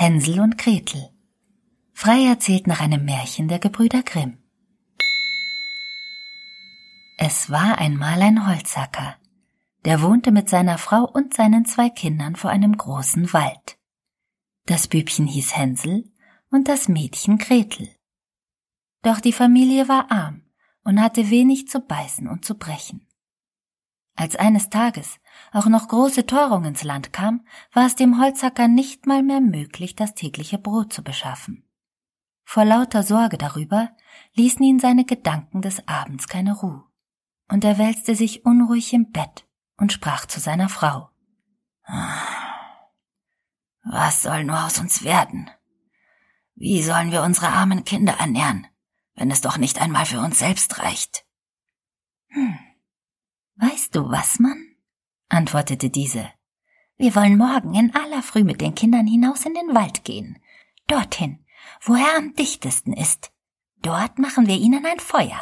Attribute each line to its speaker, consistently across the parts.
Speaker 1: Hänsel und Gretel. Frei erzählt nach einem Märchen der Gebrüder Grimm. Es war einmal ein Holzhacker, der wohnte mit seiner Frau und seinen zwei Kindern vor einem großen Wald. Das Bübchen hieß Hänsel und das Mädchen Gretel. Doch die Familie war arm und hatte wenig zu beißen und zu brechen. Als eines Tages auch noch große Teuerung ins Land kam, war es dem Holzhacker nicht mal mehr möglich, das tägliche Brot zu beschaffen. Vor lauter Sorge darüber ließen ihn seine Gedanken des Abends keine Ruhe, und er wälzte sich unruhig im Bett und sprach zu seiner Frau.
Speaker 2: Was soll nur aus uns werden? Wie sollen wir unsere armen Kinder ernähren, wenn es doch nicht einmal für uns selbst reicht?
Speaker 1: Hm. Weißt du was, Mann? antwortete diese. Wir wollen morgen in aller Früh mit den Kindern hinaus in den Wald gehen. Dorthin, wo er am dichtesten ist. Dort machen wir ihnen ein Feuer,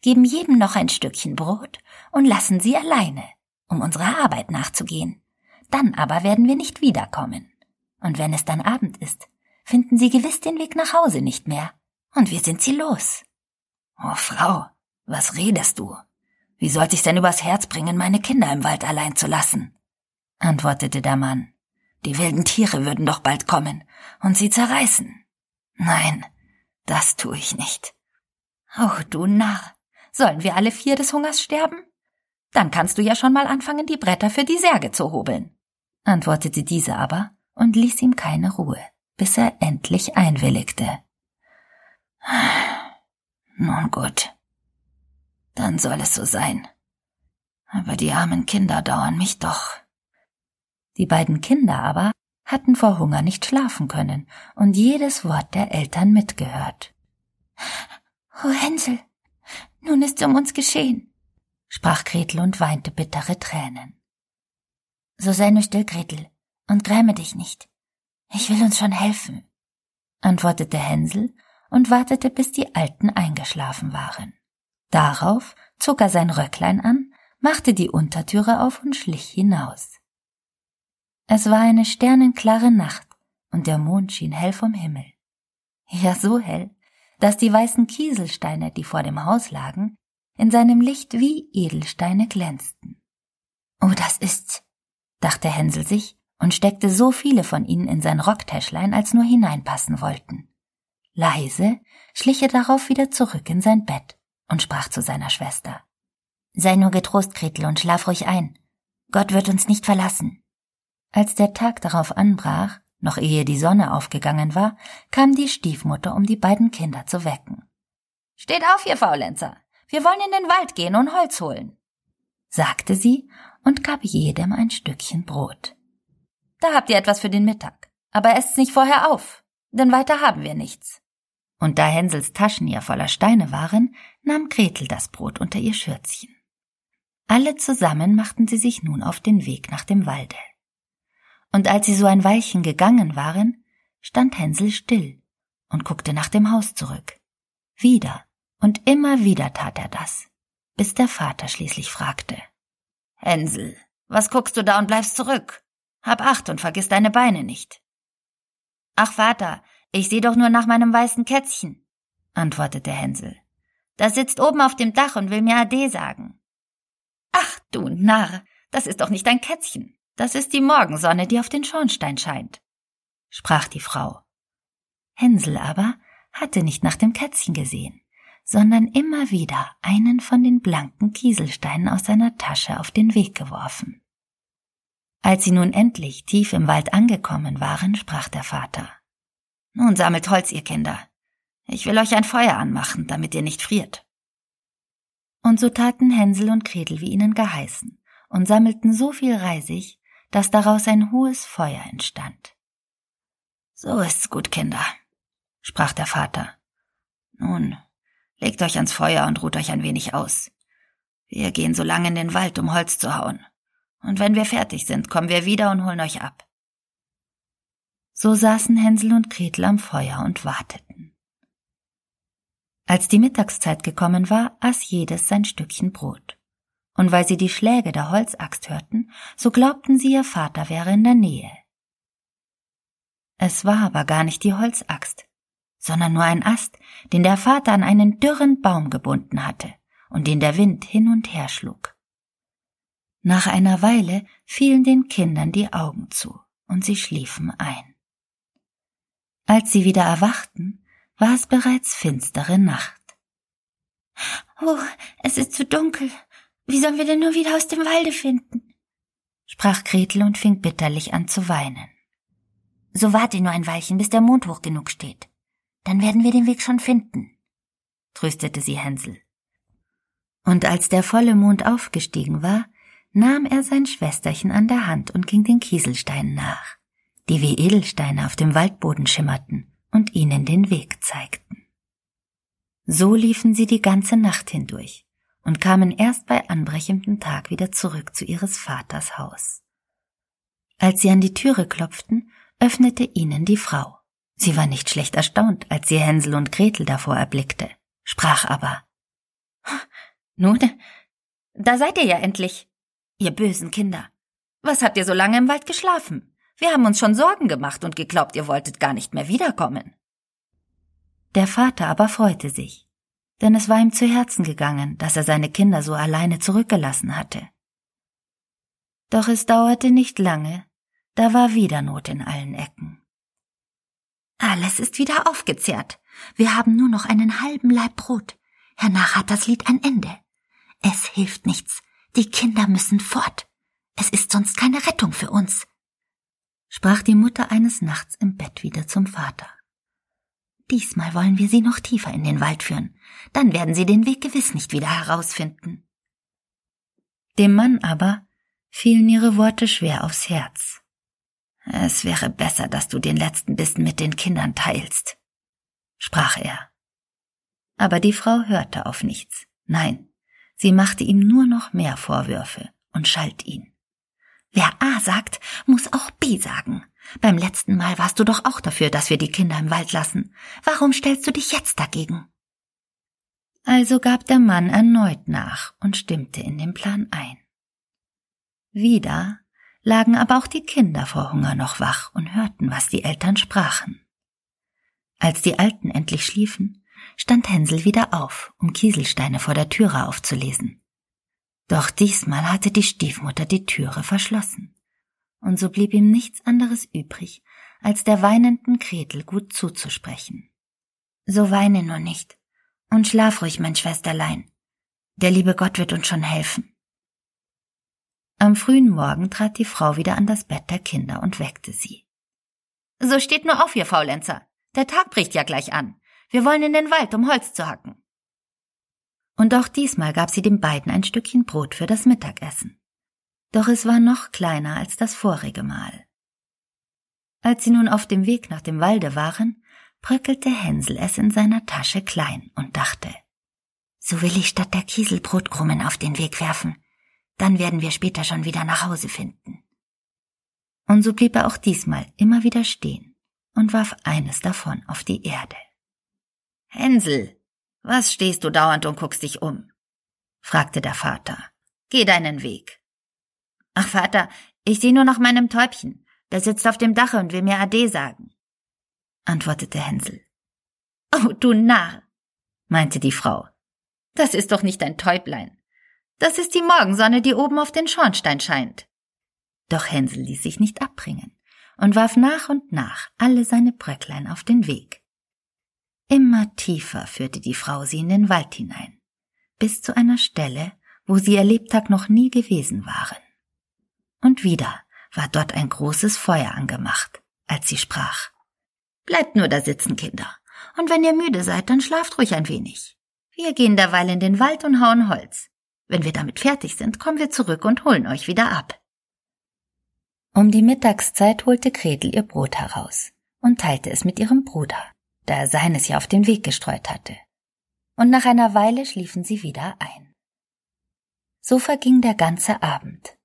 Speaker 1: geben jedem noch ein Stückchen Brot und lassen sie alleine, um unserer Arbeit nachzugehen. Dann aber werden wir nicht wiederkommen. Und wenn es dann Abend ist, finden sie gewiss den Weg nach Hause nicht mehr. Und wir sind sie los.
Speaker 2: Oh, Frau, was redest du? Wie sollte ich denn übers Herz bringen, meine Kinder im Wald allein zu lassen? antwortete der Mann. Die wilden Tiere würden doch bald kommen und sie zerreißen. Nein, das tue ich nicht.
Speaker 1: Oh, du Narr. Sollen wir alle vier des Hungers sterben? Dann kannst du ja schon mal anfangen, die Bretter für die Särge zu hobeln, antwortete diese aber und ließ ihm keine Ruhe, bis er endlich einwilligte.
Speaker 2: Nun gut, dann soll es so sein. Aber die armen Kinder dauern mich doch.
Speaker 1: Die beiden Kinder aber hatten vor Hunger nicht schlafen können und jedes Wort der Eltern mitgehört.
Speaker 3: O Hänsel, nun ist's um uns geschehen,
Speaker 1: sprach Gretel und weinte bittere Tränen.
Speaker 3: So sei nur still, Gretel, und gräme dich nicht. Ich will uns schon helfen,
Speaker 1: antwortete Hänsel und wartete, bis die Alten eingeschlafen waren. Darauf zog er sein Röcklein an, machte die Untertüre auf und schlich hinaus. Es war eine sternenklare Nacht und der Mond schien hell vom Himmel. Ja, so hell, dass die weißen Kieselsteine, die vor dem Haus lagen, in seinem Licht wie Edelsteine glänzten. Oh, das ist's, dachte Hänsel sich und steckte so viele von ihnen in sein Rocktäschlein, als nur hineinpassen wollten. Leise schlich er darauf wieder zurück in sein Bett und sprach zu seiner Schwester.
Speaker 3: Sei nur getrost, Gretel, und schlaf ruhig ein. Gott wird uns nicht verlassen.
Speaker 1: Als der Tag darauf anbrach, noch ehe die Sonne aufgegangen war, kam die Stiefmutter, um die beiden Kinder zu wecken.
Speaker 4: Steht auf, ihr Faulenzer. Wir wollen in den Wald gehen und Holz holen,
Speaker 1: sagte sie und gab jedem ein Stückchen Brot.
Speaker 4: Da habt ihr etwas für den Mittag. Aber esst's nicht vorher auf, denn weiter haben wir nichts.
Speaker 1: Und da Hänsels Taschen ja voller Steine waren, nahm Gretel das Brot unter ihr Schürzchen. Alle zusammen machten sie sich nun auf den Weg nach dem Walde. Und als sie so ein Weilchen gegangen waren, stand Hänsel still und guckte nach dem Haus zurück. Wieder und immer wieder tat er das, bis der Vater schließlich fragte.
Speaker 2: Hänsel, was guckst du da und bleibst zurück? Hab acht und vergiss deine Beine nicht.
Speaker 4: Ach Vater, ich seh doch nur nach meinem weißen Kätzchen, antwortete Hänsel. Das sitzt oben auf dem Dach und will mir Ade sagen. Ach, du Narr, das ist doch nicht ein Kätzchen. Das ist die Morgensonne, die auf den Schornstein scheint, sprach die Frau.
Speaker 1: Hänsel aber hatte nicht nach dem Kätzchen gesehen, sondern immer wieder einen von den blanken Kieselsteinen aus seiner Tasche auf den Weg geworfen. Als sie nun endlich tief im Wald angekommen waren, sprach der Vater.
Speaker 2: Nun sammelt Holz, ihr Kinder. Ich will euch ein Feuer anmachen, damit ihr nicht friert.
Speaker 1: Und so taten Hänsel und Gretel wie ihnen geheißen und sammelten so viel Reisig, dass daraus ein hohes Feuer entstand.
Speaker 2: So ist's gut, Kinder, sprach der Vater. Nun, legt euch ans Feuer und ruht euch ein wenig aus. Wir gehen so lange in den Wald, um Holz zu hauen. Und wenn wir fertig sind, kommen wir wieder und holen euch ab.
Speaker 1: So saßen Hänsel und Gretel am Feuer und warteten. Als die Mittagszeit gekommen war, aß jedes sein Stückchen Brot. Und weil sie die Schläge der Holzaxt hörten, so glaubten sie, ihr Vater wäre in der Nähe. Es war aber gar nicht die Holzaxt, sondern nur ein Ast, den der Vater an einen dürren Baum gebunden hatte und den der Wind hin und her schlug. Nach einer Weile fielen den Kindern die Augen zu und sie schliefen ein. Als sie wieder erwachten, war es bereits finstere Nacht.
Speaker 3: Oh, es ist zu dunkel. Wie sollen wir denn nur wieder aus dem Walde finden?
Speaker 1: sprach Gretel und fing bitterlich an zu weinen.
Speaker 3: So warte nur ein Weilchen, bis der Mond hoch genug steht. Dann werden wir den Weg schon finden,
Speaker 1: tröstete sie Hänsel. Und als der volle Mond aufgestiegen war, nahm er sein Schwesterchen an der Hand und ging den Kieselsteinen nach, die wie Edelsteine auf dem Waldboden schimmerten und ihnen den Weg zeigten. So liefen sie die ganze Nacht hindurch und kamen erst bei anbrechendem Tag wieder zurück zu ihres Vaters Haus. Als sie an die Türe klopften, öffnete ihnen die Frau. Sie war nicht schlecht erstaunt, als sie Hänsel und Gretel davor erblickte, sprach aber
Speaker 4: Nun, da seid ihr ja endlich, ihr bösen Kinder. Was habt ihr so lange im Wald geschlafen? Wir haben uns schon Sorgen gemacht und geglaubt, ihr wolltet gar nicht mehr wiederkommen.
Speaker 1: Der Vater aber freute sich, denn es war ihm zu Herzen gegangen, dass er seine Kinder so alleine zurückgelassen hatte. Doch es dauerte nicht lange, da war wieder Not in allen Ecken.
Speaker 3: Alles ist wieder aufgezehrt. Wir haben nur noch einen halben Laib Brot. Hernach hat das Lied ein Ende. Es hilft nichts. Die Kinder müssen fort. Es ist sonst keine Rettung für uns,
Speaker 1: sprach die Mutter eines Nachts im Bett wieder zum Vater.
Speaker 3: Diesmal wollen wir sie noch tiefer in den Wald führen. Dann werden sie den Weg gewiss nicht wieder herausfinden.
Speaker 1: Dem Mann aber fielen ihre Worte schwer aufs Herz.
Speaker 2: Es wäre besser, dass du den letzten Bissen mit den Kindern teilst, sprach er.
Speaker 1: Aber die Frau hörte auf nichts. Nein, sie machte ihm nur noch mehr Vorwürfe und schalt ihn.
Speaker 3: Wer A sagt, muss auch B sagen. Beim letzten Mal warst du doch auch dafür, dass wir die Kinder im Wald lassen. Warum stellst du dich jetzt dagegen?
Speaker 1: Also gab der Mann erneut nach und stimmte in den Plan ein. Wieder lagen aber auch die Kinder vor Hunger noch wach und hörten, was die Eltern sprachen. Als die Alten endlich schliefen, stand Hänsel wieder auf, um Kieselsteine vor der Türe aufzulesen. Doch diesmal hatte die Stiefmutter die Türe verschlossen, und so blieb ihm nichts anderes übrig, als der weinenden Gretel gut zuzusprechen.
Speaker 3: So weine nur nicht und schlaf ruhig, mein Schwesterlein. Der liebe Gott wird uns schon helfen.
Speaker 1: Am frühen Morgen trat die Frau wieder an das Bett der Kinder und weckte sie.
Speaker 4: So steht nur auf, ihr Faulenzer. Der Tag bricht ja gleich an. Wir wollen in den Wald, um Holz zu hacken.
Speaker 1: Und auch diesmal gab sie den beiden ein Stückchen Brot für das Mittagessen. Doch es war noch kleiner als das vorige Mal. Als sie nun auf dem Weg nach dem Walde waren, bröckelte Hänsel es in seiner Tasche klein und dachte,
Speaker 3: so will ich statt der Kieselbrotkrumen auf den Weg werfen. Dann werden wir später schon wieder nach Hause finden.
Speaker 1: Und so blieb er auch diesmal immer wieder stehen und warf eines davon auf die Erde.
Speaker 4: Hänsel, was stehst du dauernd und guckst dich um? fragte der Vater. Geh deinen Weg. Ach, Vater, ich sehe nur nach meinem Täubchen. Der sitzt auf dem Dache und will mir Ade sagen, antwortete Hänsel. Oh, du Narr, meinte die Frau. Das ist doch nicht ein Täublein. Das ist die Morgensonne, die oben auf den Schornstein scheint.
Speaker 1: Doch Hänsel ließ sich nicht abbringen und warf nach und nach alle seine Bröcklein auf den Weg. Immer tiefer führte die Frau sie in den Wald hinein, bis zu einer Stelle, wo sie ihr Lebtag noch nie gewesen waren. Und wieder war dort ein großes Feuer angemacht, als sie sprach.
Speaker 4: Bleibt nur da sitzen, Kinder, und wenn ihr müde seid, dann schlaft ruhig ein wenig. Wir gehen derweil in den Wald und hauen Holz. Wenn wir damit fertig sind, kommen wir zurück und holen euch wieder ab.
Speaker 1: Um die Mittagszeit holte Gretel ihr Brot heraus und teilte es mit ihrem Bruder, da er seines ja auf den Weg gestreut hatte. Und nach einer Weile schliefen sie wieder ein. So verging der ganze Abend,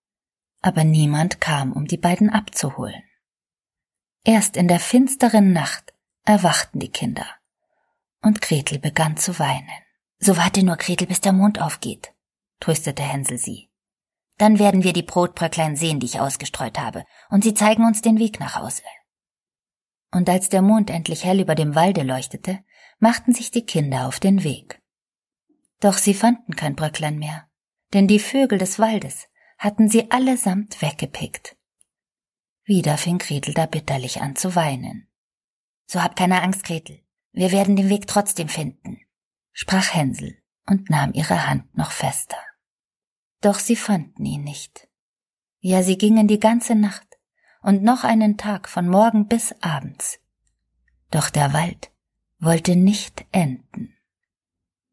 Speaker 1: aber niemand kam, um die beiden abzuholen. Erst in der finsteren Nacht erwachten die Kinder, und Gretel begann zu weinen.
Speaker 3: So warte nur, Gretel, bis der Mond aufgeht, tröstete Hänsel sie. Dann werden wir die Brotbröcklein sehen, die ich ausgestreut habe, und sie zeigen uns den Weg nach Hause.
Speaker 1: Und als der Mond endlich hell über dem Walde leuchtete, machten sich die Kinder auf den Weg. Doch sie fanden kein Bröcklein mehr, denn die Vögel des Waldes hatten sie allesamt weggepickt. Wieder fing Gretel da bitterlich an zu weinen.
Speaker 2: So hab keine Angst, Gretel. Wir werden den Weg trotzdem finden,
Speaker 1: sprach Hänsel und nahm ihre Hand noch fester. Doch sie fanden ihn nicht. Ja, sie gingen die ganze Nacht und noch einen Tag von morgen bis abends. Doch der Wald wollte nicht enden.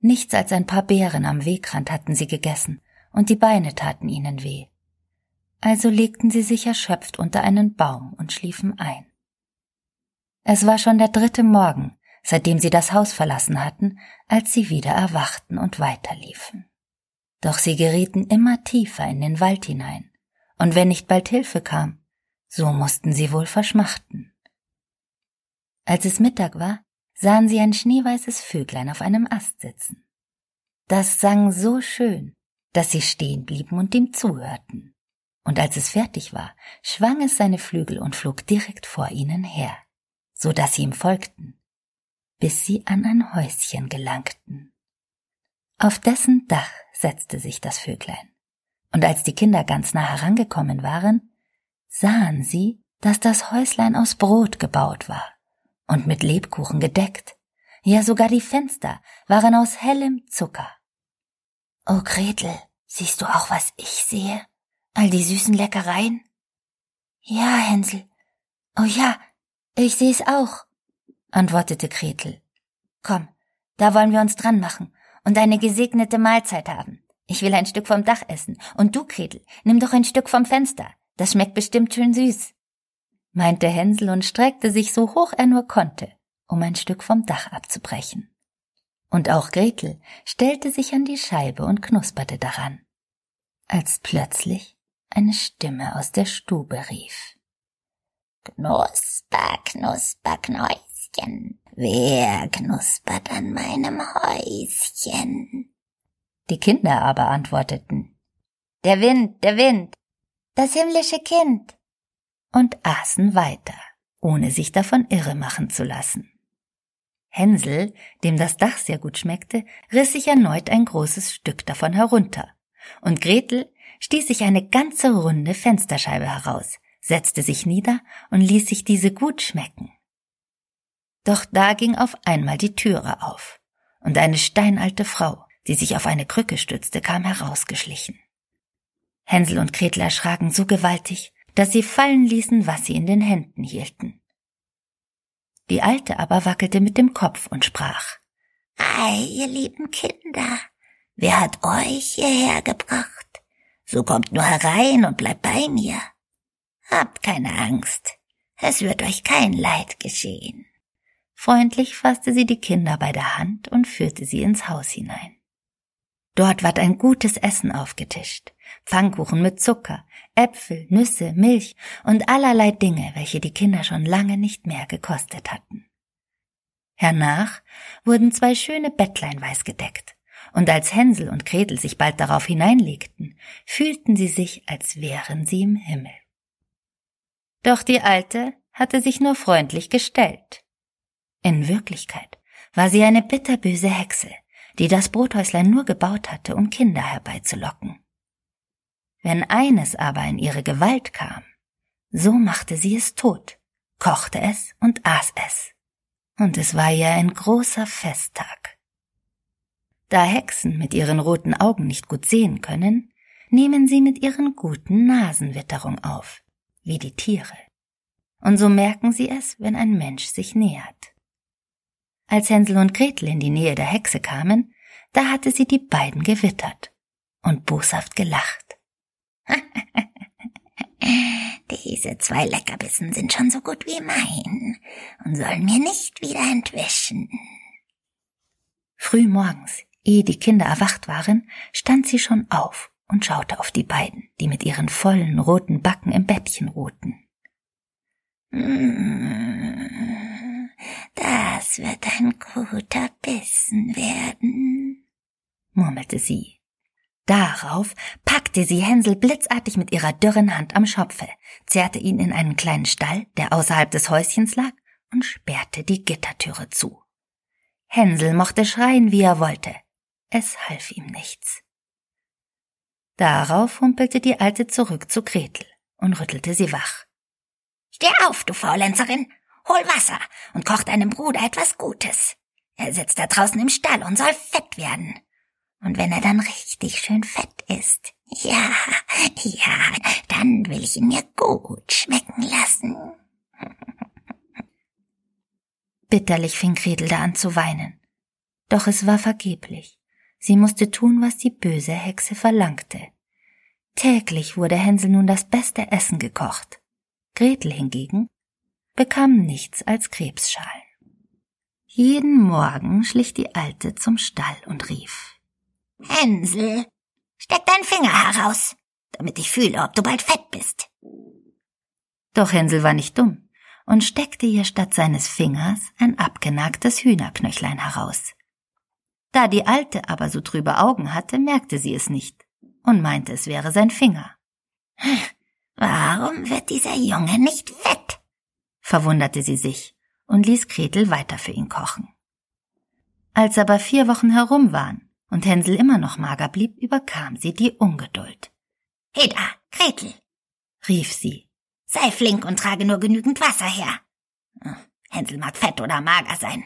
Speaker 1: Nichts als ein paar Beeren am Wegrand hatten sie gegessen, und die Beine taten ihnen weh. Also legten sie sich erschöpft unter einen Baum und schliefen ein. Es war schon der dritte Morgen, seitdem sie das Haus verlassen hatten, als sie wieder erwachten und weiterliefen. Doch sie gerieten immer tiefer in den Wald hinein, und wenn nicht bald Hilfe kam, so mussten sie wohl verschmachten. Als es Mittag war, sahen sie ein schneeweißes Vöglein auf einem Ast sitzen. Das sang so schön, dass sie stehen blieben und ihm zuhörten. Und als es fertig war, schwang es seine Flügel und flog direkt vor ihnen her, so dass sie ihm folgten, bis sie an ein Häuschen gelangten. Auf dessen Dach setzte sich das Vöglein. Und als die Kinder ganz nah herangekommen waren, sahen sie, dass das Häuslein aus Brot gebaut war und mit Lebkuchen gedeckt. Ja, sogar die Fenster waren aus hellem Zucker.
Speaker 3: Oh, Gretel, siehst du auch, was ich sehe? All die süßen Leckereien? Ja, Hänsel. Oh ja, ich seh's auch, antwortete Gretel. Komm, da wollen wir uns dran machen und eine gesegnete Mahlzeit haben. Ich will ein Stück vom Dach essen. Und du, Gretel, nimm doch ein Stück vom Fenster. Das schmeckt bestimmt schön süß,
Speaker 1: meinte Hänsel und streckte sich so hoch er nur konnte, um ein Stück vom Dach abzubrechen. Und auch Gretel stellte sich an die Scheibe und knusperte daran, als plötzlich eine Stimme aus der Stube rief.
Speaker 3: Knusper, knusper, Knäuschen, wer knuspert an meinem Häuschen?
Speaker 1: Die Kinder aber antworteten,
Speaker 4: Der Wind, der Wind, das himmlische Kind,
Speaker 1: und aßen weiter, ohne sich davon irre machen zu lassen. Hänsel, dem das Dach sehr gut schmeckte, riss sich erneut ein großes Stück davon herunter, und Gretel stieß sich eine ganze runde Fensterscheibe heraus, setzte sich nieder und ließ sich diese gut schmecken. Doch da ging auf einmal die Türe auf, und eine steinalte Frau, die sich auf eine Krücke stützte, kam herausgeschlichen. Hänsel und Gretel erschraken so gewaltig, dass sie fallen ließen, was sie in den Händen hielten. Die Alte aber wackelte mit dem Kopf und sprach
Speaker 3: Ei, ihr lieben Kinder, wer hat euch hierher gebracht? So kommt nur herein und bleibt bei mir. Habt keine Angst, es wird euch kein Leid geschehen.
Speaker 1: Freundlich fasste sie die Kinder bei der Hand und führte sie ins Haus hinein. Dort ward ein gutes Essen aufgetischt, Pfannkuchen mit Zucker, Äpfel, Nüsse, Milch und allerlei Dinge, welche die Kinder schon lange nicht mehr gekostet hatten. Hernach wurden zwei schöne Bettlein weiß gedeckt, und als Hänsel und Gretel sich bald darauf hineinlegten, fühlten sie sich, als wären sie im Himmel. Doch die Alte hatte sich nur freundlich gestellt. In Wirklichkeit war sie eine bitterböse Hexe, die das Brothäuslein nur gebaut hatte, um Kinder herbeizulocken. Wenn eines aber in ihre Gewalt kam, so machte sie es tot, kochte es und aß es. Und es war ja ein großer Festtag. Da Hexen mit ihren roten Augen nicht gut sehen können, nehmen sie mit ihren guten Nasenwitterung auf, wie die Tiere. Und so merken sie es, wenn ein Mensch sich nähert. Als Hänsel und Gretel in die Nähe der Hexe kamen, da hatte sie die beiden gewittert und boshaft gelacht.
Speaker 3: Diese zwei Leckerbissen sind schon so gut wie mein und sollen mir nicht wieder entwischen.
Speaker 1: Früh morgens, ehe die Kinder erwacht waren, stand sie schon auf und schaute auf die beiden, die mit ihren vollen roten Backen im Bettchen ruhten.
Speaker 3: Mm, das wird ein guter Bissen werden,
Speaker 1: murmelte sie Darauf packte sie Hänsel blitzartig mit ihrer dürren Hand am Schopfe, zerrte ihn in einen kleinen Stall, der außerhalb des Häuschens lag, und sperrte die Gittertüre zu. Hänsel mochte schreien, wie er wollte. Es half ihm nichts. Darauf humpelte die Alte zurück zu Gretel und rüttelte sie wach.
Speaker 3: Steh auf, du Faulenzerin, hol Wasser und koch deinem Bruder etwas Gutes. Er sitzt da draußen im Stall und soll fett werden. Und wenn er dann richtig schön fett ist, ja, ja, dann will ich ihn mir gut schmecken lassen.
Speaker 1: Bitterlich fing Gretel da an zu weinen. Doch es war vergeblich. Sie musste tun, was die böse Hexe verlangte. Täglich wurde Hänsel nun das beste Essen gekocht. Gretel hingegen bekam nichts als Krebsschalen. Jeden Morgen schlich die Alte zum Stall und rief
Speaker 3: Hänsel, steck deinen Finger heraus, damit ich fühle, ob du bald fett bist.
Speaker 1: Doch Hänsel war nicht dumm und steckte ihr statt seines Fingers ein abgenagtes Hühnerknöchlein heraus. Da die Alte aber so trübe Augen hatte, merkte sie es nicht und meinte, es wäre sein Finger.
Speaker 3: Warum wird dieser Junge nicht fett?
Speaker 1: verwunderte sie sich und ließ Gretel weiter für ihn kochen. Als aber vier Wochen herum waren und Hänsel immer noch mager blieb, überkam sie die Ungeduld.
Speaker 3: Heda, Gretel,
Speaker 1: rief sie.
Speaker 3: Sei flink und trage nur genügend Wasser her. Hm, Hänsel mag fett oder mager sein.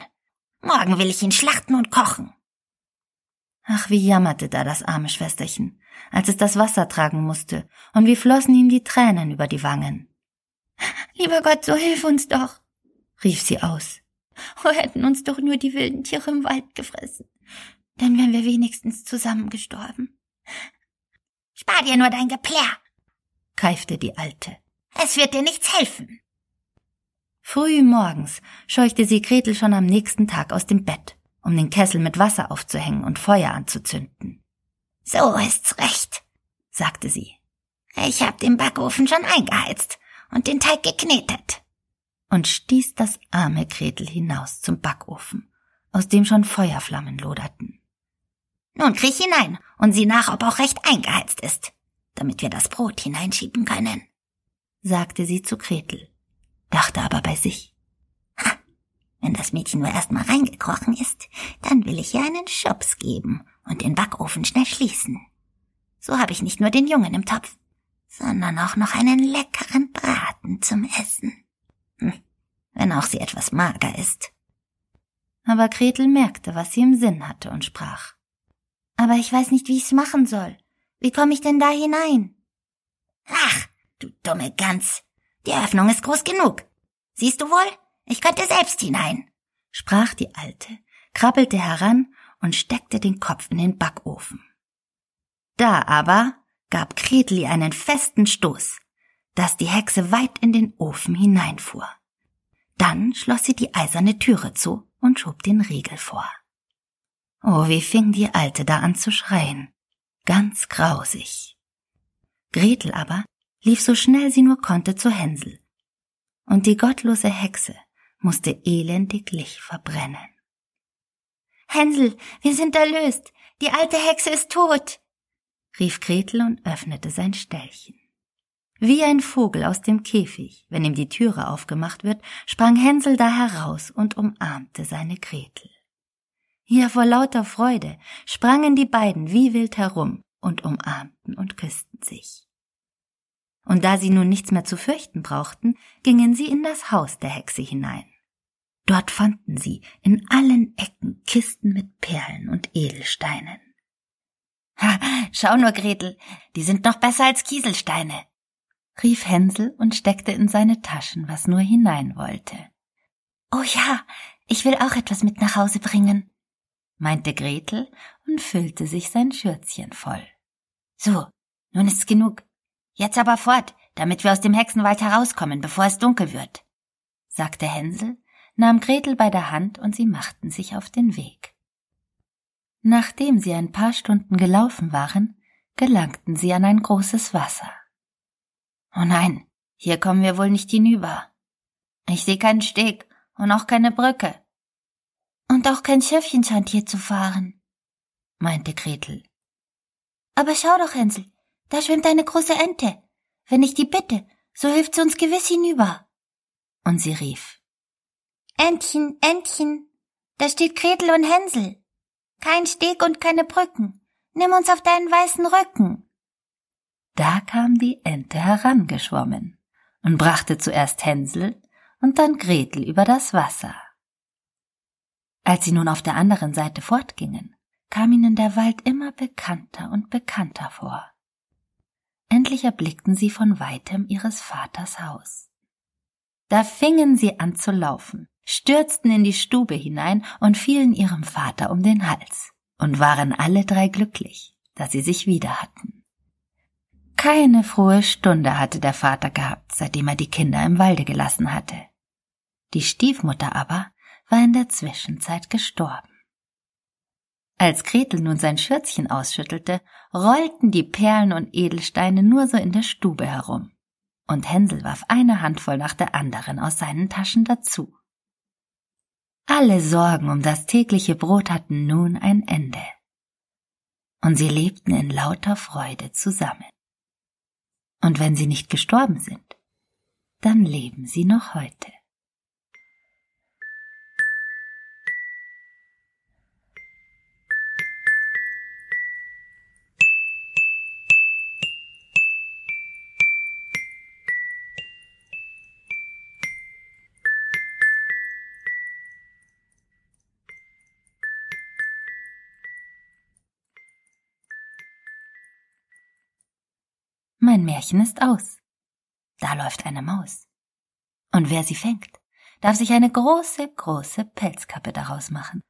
Speaker 3: Morgen will ich ihn schlachten und kochen.
Speaker 1: Ach, wie jammerte da das arme Schwesterchen, als es das Wasser tragen musste, und wie flossen ihm die Tränen über die Wangen.
Speaker 4: Lieber Gott, so hilf uns doch,
Speaker 1: rief sie aus.
Speaker 4: Oh, hätten uns doch nur die wilden Tiere im Wald gefressen. Dann wären wir wenigstens zusammengestorben.
Speaker 3: Spar dir nur dein Geplär,
Speaker 1: keifte die Alte.
Speaker 3: Es wird dir nichts helfen.
Speaker 1: Früh morgens scheuchte sie Gretel schon am nächsten Tag aus dem Bett um den Kessel mit Wasser aufzuhängen und Feuer anzuzünden.
Speaker 3: So ist's recht, sagte sie. Ich hab den Backofen schon eingeheizt und den Teig geknetet.
Speaker 1: Und stieß das arme Gretel hinaus zum Backofen, aus dem schon Feuerflammen loderten.
Speaker 3: Nun kriech hinein und sieh nach, ob auch recht eingeheizt ist, damit wir das Brot hineinschieben können,
Speaker 1: sagte sie zu Gretel, dachte aber bei sich.
Speaker 3: Wenn das Mädchen nur erst mal reingekrochen ist, dann will ich ihr einen Schubs geben und den Backofen schnell schließen. So habe ich nicht nur den Jungen im Topf, sondern auch noch einen leckeren Braten zum Essen. Hm, wenn auch sie etwas mager ist.
Speaker 1: Aber Gretel merkte, was sie im Sinn hatte und sprach.
Speaker 4: Aber ich weiß nicht, wie ich's machen soll. Wie komme ich denn da hinein?
Speaker 3: Ach, du dumme Gans. Die Öffnung ist groß genug. Siehst du wohl? Ich könnte selbst hinein,
Speaker 1: sprach die Alte, krabbelte heran und steckte den Kopf in den Backofen. Da aber gab Gretel einen festen Stoß, dass die Hexe weit in den Ofen hineinfuhr. Dann schloss sie die eiserne Türe zu und schob den Riegel vor. Oh, wie fing die Alte da an zu schreien. Ganz grausig. Gretel aber lief so schnell sie nur konnte zu Hänsel. Und die gottlose Hexe musste elendiglich verbrennen.
Speaker 4: Hänsel, wir sind erlöst. Die alte Hexe ist tot,
Speaker 1: rief Gretel und öffnete sein Ställchen. Wie ein Vogel aus dem Käfig, wenn ihm die Türe aufgemacht wird, sprang Hänsel da heraus und umarmte seine Gretel. Ja, vor lauter Freude sprangen die beiden wie wild herum und umarmten und küssten sich. Und da sie nun nichts mehr zu fürchten brauchten, gingen sie in das Haus der Hexe hinein. Dort fanden sie in allen Ecken Kisten mit Perlen und Edelsteinen.
Speaker 2: Ha, schau nur, Gretel, die sind noch besser als Kieselsteine,
Speaker 1: rief Hänsel und steckte in seine Taschen, was nur hinein wollte.
Speaker 4: Oh ja, ich will auch etwas mit nach Hause bringen,
Speaker 1: meinte Gretel und füllte sich sein Schürzchen voll.
Speaker 2: So, nun ist's genug. Jetzt aber fort, damit wir aus dem Hexenwald herauskommen, bevor es dunkel wird,
Speaker 1: sagte Hänsel, nahm Gretel bei der Hand und sie machten sich auf den Weg. Nachdem sie ein paar Stunden gelaufen waren, gelangten sie an ein großes Wasser.
Speaker 2: Oh nein, hier kommen wir wohl nicht hinüber. Ich sehe keinen Steg und auch keine Brücke.
Speaker 4: Und auch kein Schiffchen scheint hier zu fahren,
Speaker 1: meinte Gretel.
Speaker 4: Aber schau doch, Hänsel, da schwimmt eine große Ente. Wenn ich die bitte, so hilft sie uns gewiss hinüber.
Speaker 1: Und sie rief,
Speaker 4: Entchen, Entchen, da steht Gretel und Hänsel. Kein Steg und keine Brücken. Nimm uns auf deinen weißen Rücken.
Speaker 1: Da kam die Ente herangeschwommen und brachte zuerst Hänsel und dann Gretel über das Wasser. Als sie nun auf der anderen Seite fortgingen, kam ihnen der Wald immer bekannter und bekannter vor. Endlich erblickten sie von weitem ihres Vaters Haus. Da fingen sie an zu laufen, stürzten in die Stube hinein und fielen ihrem Vater um den Hals und waren alle drei glücklich, dass sie sich wieder hatten. Keine frohe Stunde hatte der Vater gehabt, seitdem er die Kinder im Walde gelassen hatte. Die Stiefmutter aber war in der Zwischenzeit gestorben. Als Gretel nun sein Schürzchen ausschüttelte, rollten die Perlen und Edelsteine nur so in der Stube herum, und Hänsel warf eine Handvoll nach der anderen aus seinen Taschen dazu. Alle Sorgen um das tägliche Brot hatten nun ein Ende, und sie lebten in lauter Freude zusammen. Und wenn sie nicht gestorben sind, dann leben sie noch heute. Mein Märchen ist aus. Da läuft eine Maus. Und wer sie fängt, darf sich eine große, große Pelzkappe daraus machen.